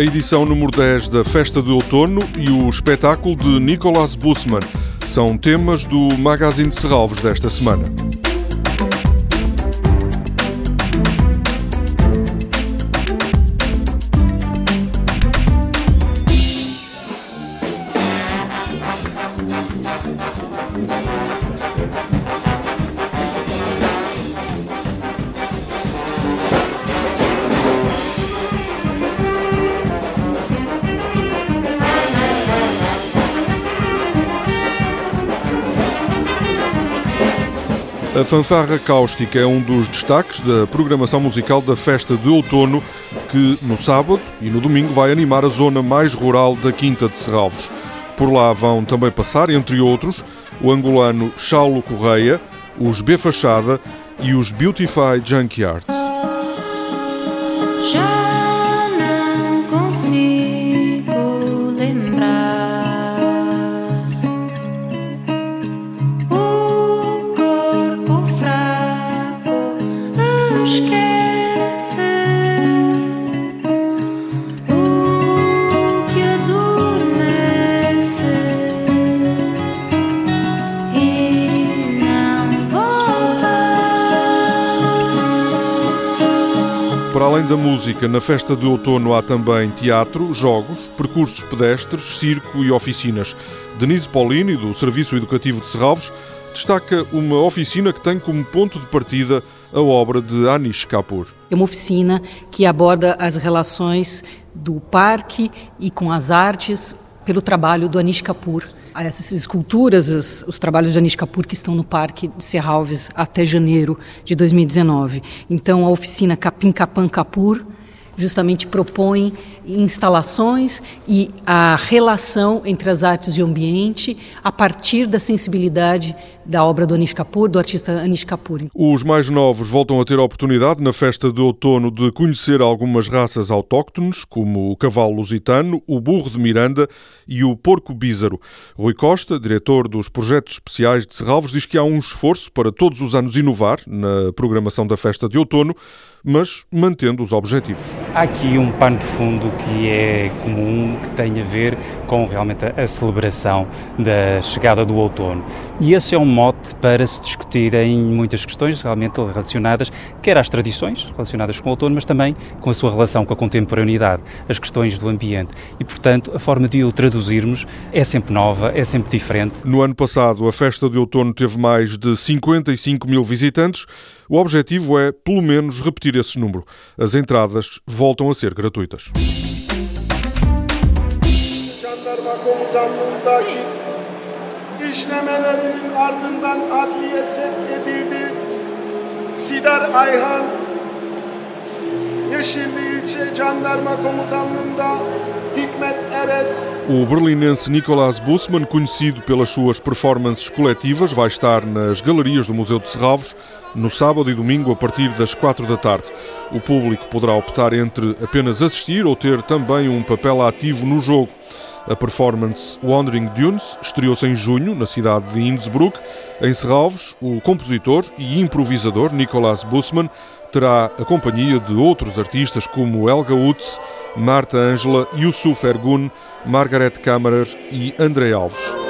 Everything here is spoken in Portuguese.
a edição número 10 da Festa de Outono e o espetáculo de Nicolas Bussmann são temas do Magazine de Serralves desta semana. A fanfarra cáustica é um dos destaques da programação musical da festa de outono, que no sábado e no domingo vai animar a zona mais rural da Quinta de Serralvos. Por lá vão também passar, entre outros, o angolano Paulo Correia, os B Fachada e os Beautify Junkyards. Para além da música, na festa de outono há também teatro, jogos, percursos pedestres, circo e oficinas. Denise Paulini, do Serviço Educativo de Serralves, destaca uma oficina que tem como ponto de partida a obra de Anish Kapoor. É uma oficina que aborda as relações do parque e com as artes pelo trabalho do Anish Kapoor essas esculturas, os, os, trabalhos de Anish Kapoor que estão no Parque de Serralves até janeiro de 2019. Então, a oficina Capim Capan Kapoor justamente propõe instalações e a relação entre as artes e o ambiente a partir da sensibilidade da obra do Anish Kapoor, do artista Anish Kapoor. Os mais novos voltam a ter a oportunidade na festa de outono de conhecer algumas raças autóctones, como o cavalo lusitano, o burro de Miranda e o porco bízaro. Rui Costa, diretor dos projetos especiais de Serralves, diz que há um esforço para todos os anos inovar na programação da festa de outono, mas mantendo os objetivos. Há aqui um pano de fundo que é comum, que tem a ver com realmente a celebração da chegada do outono. E esse é um mote para se discutirem muitas questões realmente relacionadas, quer às tradições relacionadas com o outono, mas também com a sua relação com a contemporaneidade, as questões do ambiente. E, portanto, a forma de o traduzirmos é sempre nova, é sempre diferente. No ano passado, a festa de outono teve mais de 55 mil visitantes. O objetivo é, pelo menos, repetir esse número. As entradas voltam a ser gratuitas. işlemelerinin ardından adliye sevk edildi. Sidar Ayhan, Yeşilli İlçe Jandarma Komutanlığı'nda. O berlinense Nicolas Bussmann, conhecido pelas suas performances coletivas, vai estar nas galerias do Museu de Serralvos no sábado e domingo a partir das quatro da tarde. O público poderá optar entre apenas assistir ou ter também um papel ativo no jogo. A performance Wandering Dunes estreou-se em junho na cidade de Innsbruck. Em Serralves, o compositor e improvisador Nicolas Bussmann terá a companhia de outros artistas como Helga Utz, Marta Ângela, Yusuf Ergun, Margaret Kammerer e André Alves.